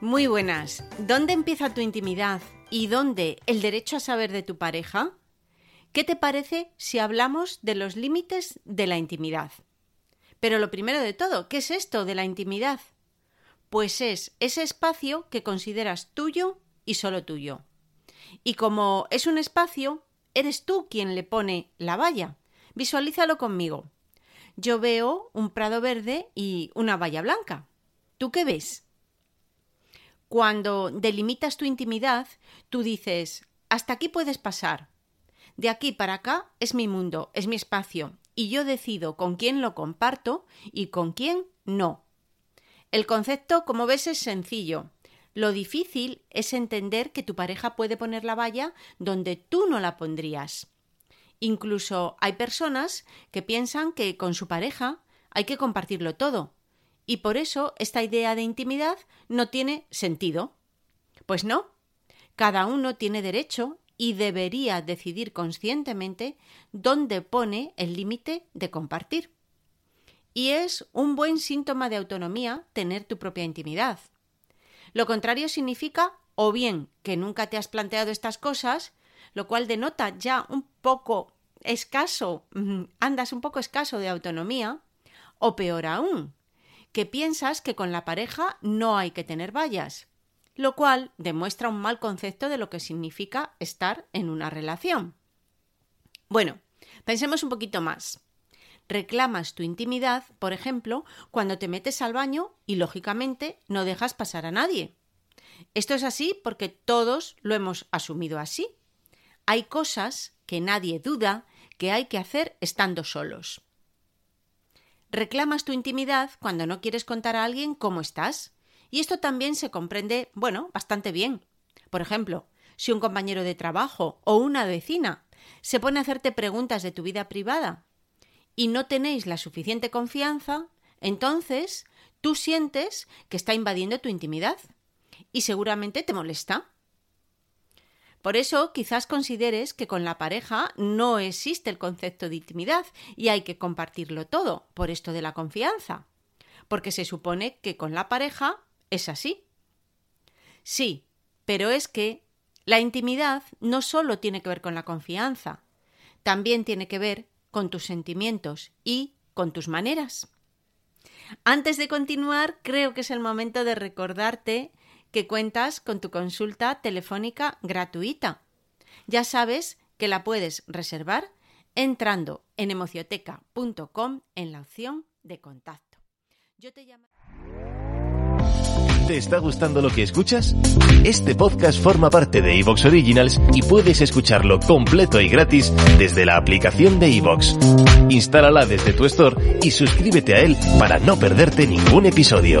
Muy buenas. ¿Dónde empieza tu intimidad y dónde el derecho a saber de tu pareja? ¿Qué te parece si hablamos de los límites de la intimidad? Pero lo primero de todo, ¿qué es esto de la intimidad? Pues es ese espacio que consideras tuyo y solo tuyo. Y como es un espacio, eres tú quien le pone la valla. Visualízalo conmigo. Yo veo un prado verde y una valla blanca. ¿Tú qué ves? Cuando delimitas tu intimidad, tú dices, hasta aquí puedes pasar. De aquí para acá es mi mundo, es mi espacio, y yo decido con quién lo comparto y con quién no. El concepto, como ves, es sencillo. Lo difícil es entender que tu pareja puede poner la valla donde tú no la pondrías. Incluso hay personas que piensan que con su pareja hay que compartirlo todo, y por eso esta idea de intimidad no tiene sentido. Pues no. Cada uno tiene derecho y debería decidir conscientemente dónde pone el límite de compartir. Y es un buen síntoma de autonomía tener tu propia intimidad. Lo contrario significa o bien que nunca te has planteado estas cosas, lo cual denota ya un poco escaso, mm, andas un poco escaso de autonomía, o peor aún, que piensas que con la pareja no hay que tener vallas, lo cual demuestra un mal concepto de lo que significa estar en una relación. Bueno, pensemos un poquito más. Reclamas tu intimidad, por ejemplo, cuando te metes al baño y, lógicamente, no dejas pasar a nadie. Esto es así porque todos lo hemos asumido así. Hay cosas que nadie duda que hay que hacer estando solos. Reclamas tu intimidad cuando no quieres contar a alguien cómo estás. Y esto también se comprende, bueno, bastante bien. Por ejemplo, si un compañero de trabajo o una vecina se pone a hacerte preguntas de tu vida privada y no tenéis la suficiente confianza, entonces tú sientes que está invadiendo tu intimidad y seguramente te molesta. Por eso quizás consideres que con la pareja no existe el concepto de intimidad y hay que compartirlo todo, por esto de la confianza, porque se supone que con la pareja es así. Sí, pero es que la intimidad no solo tiene que ver con la confianza, también tiene que ver con tus sentimientos y con tus maneras. Antes de continuar, creo que es el momento de recordarte que cuentas con tu consulta telefónica gratuita. Ya sabes que la puedes reservar entrando en emocioteca.com en la opción de contacto. Yo te ¿Te está gustando lo que escuchas? Este podcast forma parte de Evox Originals y puedes escucharlo completo y gratis desde la aplicación de Evox. Instálala desde tu store y suscríbete a él para no perderte ningún episodio.